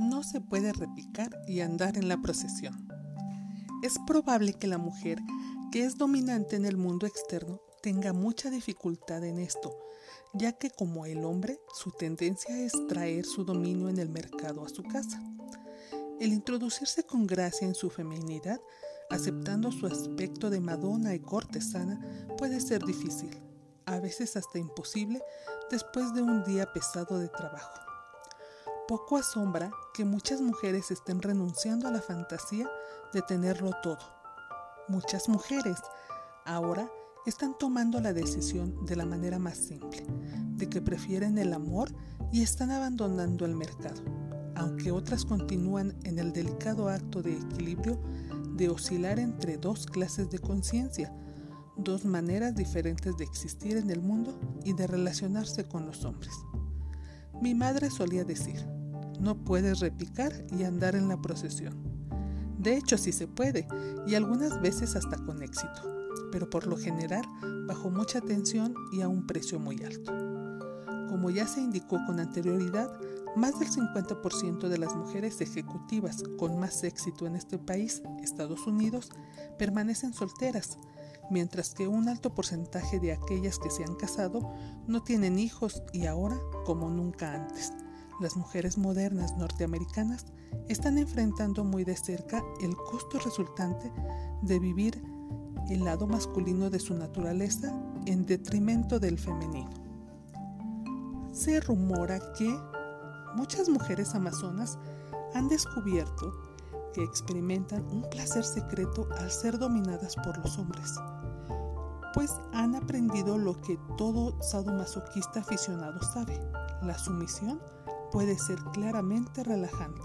no se puede repicar y andar en la procesión. Es probable que la mujer, que es dominante en el mundo externo, tenga mucha dificultad en esto, ya que como el hombre, su tendencia es traer su dominio en el mercado a su casa. El introducirse con gracia en su feminidad, aceptando su aspecto de Madonna y cortesana, puede ser difícil, a veces hasta imposible, después de un día pesado de trabajo. Poco asombra que muchas mujeres estén renunciando a la fantasía de tenerlo todo. Muchas mujeres ahora están tomando la decisión de la manera más simple, de que prefieren el amor y están abandonando el mercado, aunque otras continúan en el delicado acto de equilibrio de oscilar entre dos clases de conciencia, dos maneras diferentes de existir en el mundo y de relacionarse con los hombres. Mi madre solía decir, no puedes repicar y andar en la procesión. De hecho, sí se puede, y algunas veces hasta con éxito pero por lo general bajo mucha tensión y a un precio muy alto. Como ya se indicó con anterioridad, más del 50% de las mujeres ejecutivas con más éxito en este país, Estados Unidos, permanecen solteras, mientras que un alto porcentaje de aquellas que se han casado no tienen hijos y ahora, como nunca antes, las mujeres modernas norteamericanas están enfrentando muy de cerca el costo resultante de vivir el lado masculino de su naturaleza en detrimento del femenino. Se rumora que muchas mujeres amazonas han descubierto que experimentan un placer secreto al ser dominadas por los hombres, pues han aprendido lo que todo sadomasoquista aficionado sabe, la sumisión puede ser claramente relajante.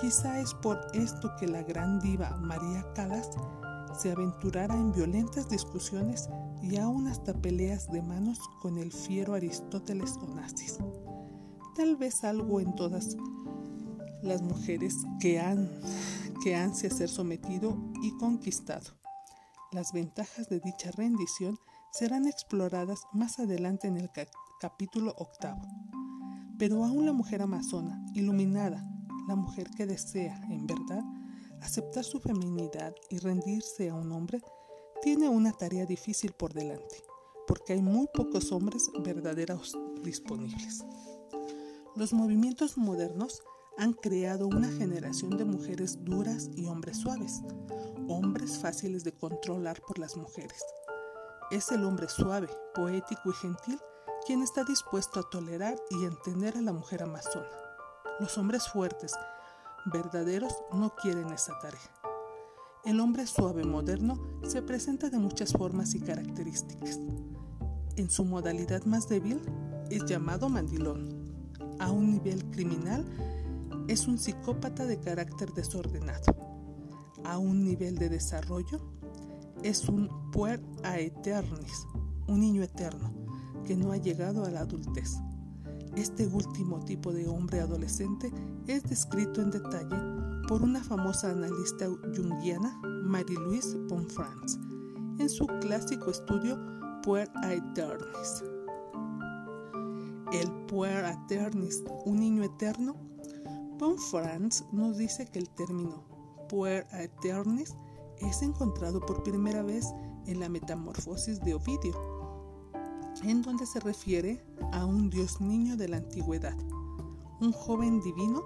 Quizá es por esto que la gran diva María Calas se aventurara en violentas discusiones y aún hasta peleas de manos con el fiero Aristóteles Onassis. Tal vez algo en todas las mujeres que han que ansia ser sometido y conquistado. Las ventajas de dicha rendición serán exploradas más adelante en el capítulo octavo. Pero aún la mujer amazona, iluminada, la mujer que desea, en verdad, aceptar su feminidad y rendirse a un hombre tiene una tarea difícil por delante, porque hay muy pocos hombres verdaderos disponibles. Los movimientos modernos han creado una generación de mujeres duras y hombres suaves, hombres fáciles de controlar por las mujeres. Es el hombre suave, poético y gentil quien está dispuesto a tolerar y entender a la mujer amazona. Los hombres fuertes, verdaderos no quieren esa tarea. El hombre suave moderno se presenta de muchas formas y características. En su modalidad más débil es llamado mandilón. A un nivel criminal es un psicópata de carácter desordenado. A un nivel de desarrollo es un puer aeternis, un niño eterno que no ha llegado a la adultez. Este último tipo de hombre adolescente es descrito en detalle por una famosa analista junguiana, Marie-Louise Bonfrance, en su clásico estudio Puer Aeternis. El Puer Aeternis, un niño eterno, Bonfrance nos dice que el término Puer Aeternis es encontrado por primera vez en la Metamorfosis de Ovidio en donde se refiere a un Dios niño de la antigüedad, un joven divino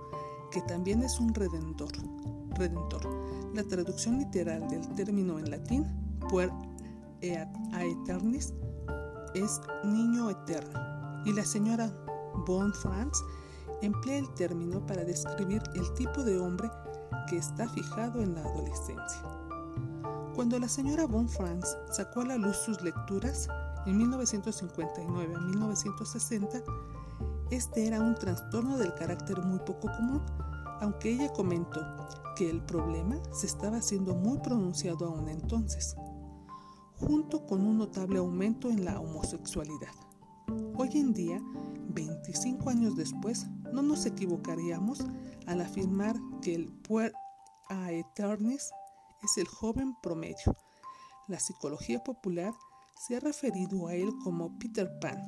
que también es un redentor. Redentor. La traducción literal del término en latín, puer aeternis, es niño eterno. Y la señora Von Franz emplea el término para describir el tipo de hombre que está fijado en la adolescencia. Cuando la señora Von Franz sacó a la luz sus lecturas, en 1959 a 1960, este era un trastorno del carácter muy poco común, aunque ella comentó que el problema se estaba haciendo muy pronunciado aún entonces, junto con un notable aumento en la homosexualidad. Hoy en día, 25 años después, no nos equivocaríamos al afirmar que el puer aeternis es el joven promedio. La psicología popular se ha referido a él como Peter Pan,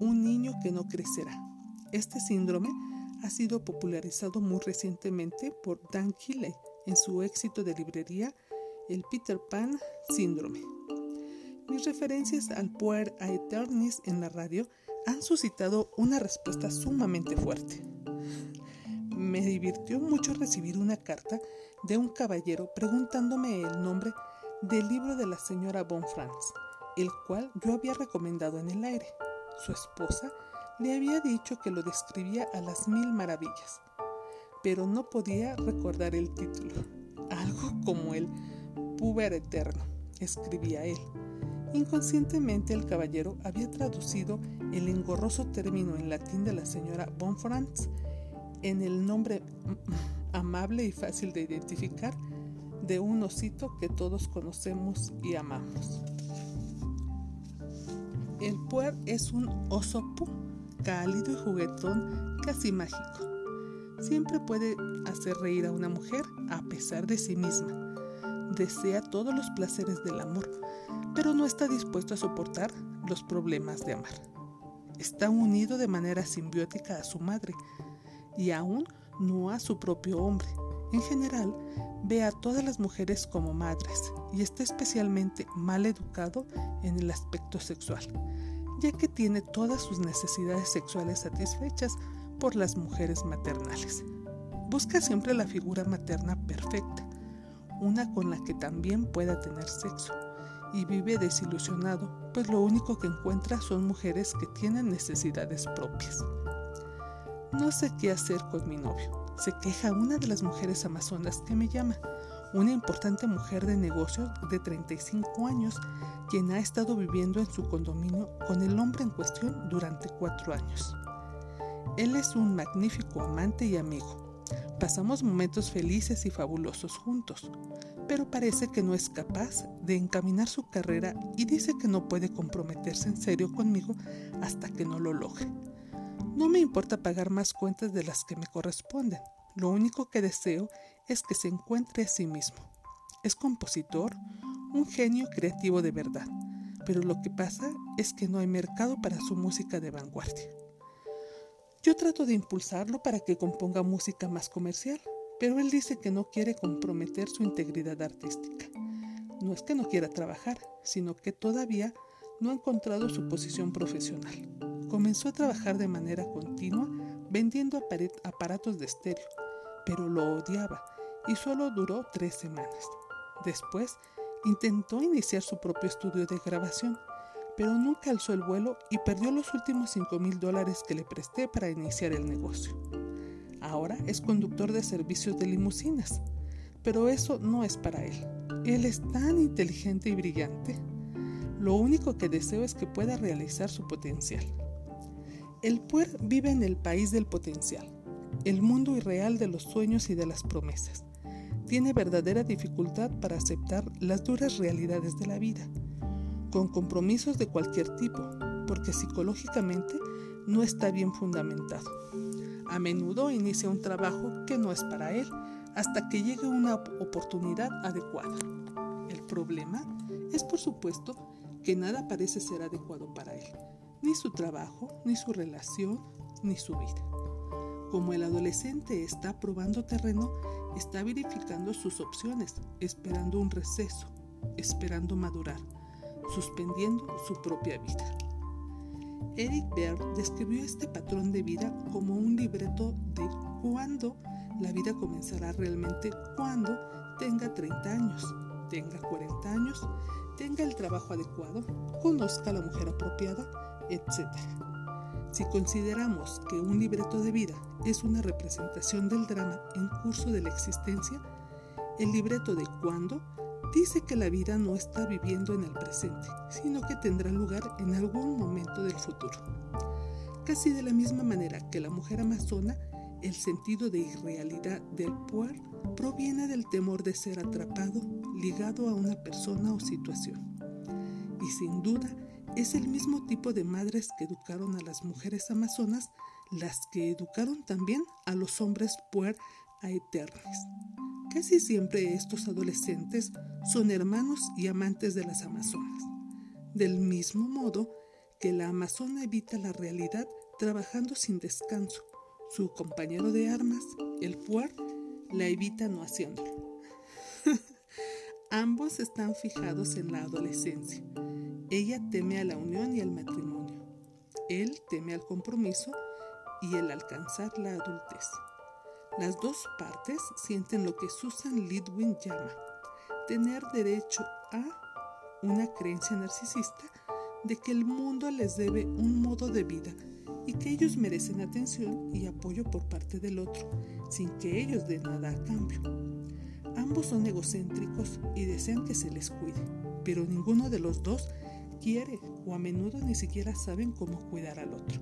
un niño que no crecerá. Este síndrome ha sido popularizado muy recientemente por Dan Keeley en su éxito de librería El Peter Pan Síndrome. Mis referencias al Puer Aeternis en la radio han suscitado una respuesta sumamente fuerte. Me divirtió mucho recibir una carta de un caballero preguntándome el nombre del libro de la señora Bonfrance, el cual yo había recomendado en el aire. Su esposa le había dicho que lo describía a las mil maravillas, pero no podía recordar el título. Algo como el Puber Eterno, escribía él. Inconscientemente el caballero había traducido el engorroso término en latín de la señora Bonfrance en el nombre amable y fácil de identificar de un osito que todos conocemos y amamos. El puer es un oso pu cálido y juguetón casi mágico. Siempre puede hacer reír a una mujer a pesar de sí misma. Desea todos los placeres del amor, pero no está dispuesto a soportar los problemas de amar. Está unido de manera simbiótica a su madre y aún no a su propio hombre. En general, ve a todas las mujeres como madres y está especialmente mal educado en el aspecto sexual ya que tiene todas sus necesidades sexuales satisfechas por las mujeres maternales. Busca siempre la figura materna perfecta, una con la que también pueda tener sexo, y vive desilusionado, pues lo único que encuentra son mujeres que tienen necesidades propias. No sé qué hacer con mi novio, se queja una de las mujeres amazonas que me llama una importante mujer de negocios de 35 años, quien ha estado viviendo en su condominio con el hombre en cuestión durante cuatro años. Él es un magnífico amante y amigo. Pasamos momentos felices y fabulosos juntos, pero parece que no es capaz de encaminar su carrera y dice que no puede comprometerse en serio conmigo hasta que no lo logre. No me importa pagar más cuentas de las que me corresponden. Lo único que deseo es que se encuentre a sí mismo. Es compositor, un genio creativo de verdad, pero lo que pasa es que no hay mercado para su música de vanguardia. Yo trato de impulsarlo para que componga música más comercial, pero él dice que no quiere comprometer su integridad artística. No es que no quiera trabajar, sino que todavía no ha encontrado su posición profesional. Comenzó a trabajar de manera continua vendiendo aparatos de estéreo, pero lo odiaba y solo duró tres semanas. Después intentó iniciar su propio estudio de grabación, pero nunca alzó el vuelo y perdió los últimos 5 mil dólares que le presté para iniciar el negocio. Ahora es conductor de servicios de limusinas, pero eso no es para él. Él es tan inteligente y brillante. Lo único que deseo es que pueda realizar su potencial. El puer vive en el país del potencial, el mundo irreal de los sueños y de las promesas tiene verdadera dificultad para aceptar las duras realidades de la vida, con compromisos de cualquier tipo, porque psicológicamente no está bien fundamentado. A menudo inicia un trabajo que no es para él hasta que llegue una oportunidad adecuada. El problema es, por supuesto, que nada parece ser adecuado para él, ni su trabajo, ni su relación, ni su vida. Como el adolescente está probando terreno, está verificando sus opciones, esperando un receso, esperando madurar, suspendiendo su propia vida. Eric Baird describió este patrón de vida como un libreto de cuándo la vida comenzará realmente cuando tenga 30 años, tenga 40 años, tenga el trabajo adecuado, conozca a la mujer apropiada, etc. Si consideramos que un libreto de vida es una representación del drama en curso de la existencia, el libreto de cuándo dice que la vida no está viviendo en el presente, sino que tendrá lugar en algún momento del futuro. Casi de la misma manera que la mujer amazona, el sentido de irrealidad del puer proviene del temor de ser atrapado, ligado a una persona o situación. Y sin duda, es el mismo tipo de madres que educaron a las mujeres amazonas las que educaron también a los hombres puer a eternes. Casi siempre estos adolescentes son hermanos y amantes de las amazonas. Del mismo modo que la amazona evita la realidad trabajando sin descanso, Su compañero de armas, el puer, la evita no haciéndolo. Ambos están fijados en la adolescencia. Ella teme a la unión y al matrimonio. Él teme al compromiso y el alcanzar la adultez. Las dos partes sienten lo que Susan Lidwin llama tener derecho a una creencia narcisista de que el mundo les debe un modo de vida y que ellos merecen atención y apoyo por parte del otro, sin que ellos den nada a cambio. Ambos son egocéntricos y desean que se les cuide, pero ninguno de los dos quiere o a menudo ni siquiera saben cómo cuidar al otro.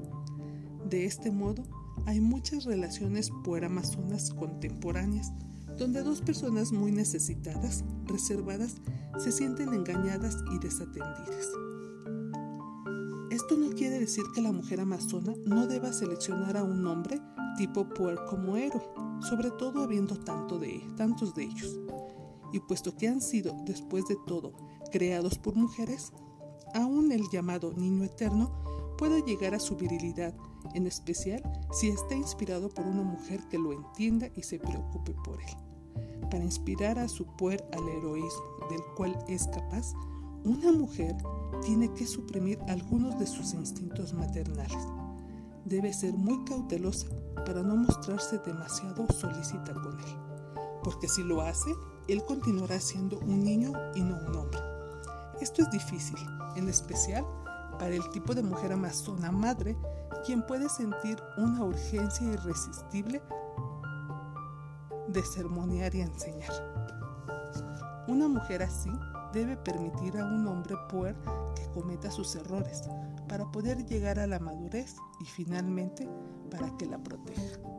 De este modo, hay muchas relaciones pueramazonas contemporáneas donde dos personas muy necesitadas, reservadas, se sienten engañadas y desatendidas. Esto no quiere decir que la mujer amazona no deba seleccionar a un hombre tipo puer como héroe, sobre todo habiendo tanto de, tantos de ellos. Y puesto que han sido, después de todo, creados por mujeres, aún el llamado niño eterno puede llegar a su virilidad, en especial si está inspirado por una mujer que lo entienda y se preocupe por él. Para inspirar a su puer al heroísmo del cual es capaz, una mujer tiene que suprimir algunos de sus instintos maternales. Debe ser muy cautelosa para no mostrarse demasiado solícita con él, porque si lo hace, él continuará siendo un niño y no un hombre. Esto es difícil, en especial para el tipo de mujer amazona madre, quien puede sentir una urgencia irresistible de sermonear y enseñar. Una mujer así debe permitir a un hombre puer que cometa sus errores para poder llegar a la madurez y finalmente para que la proteja.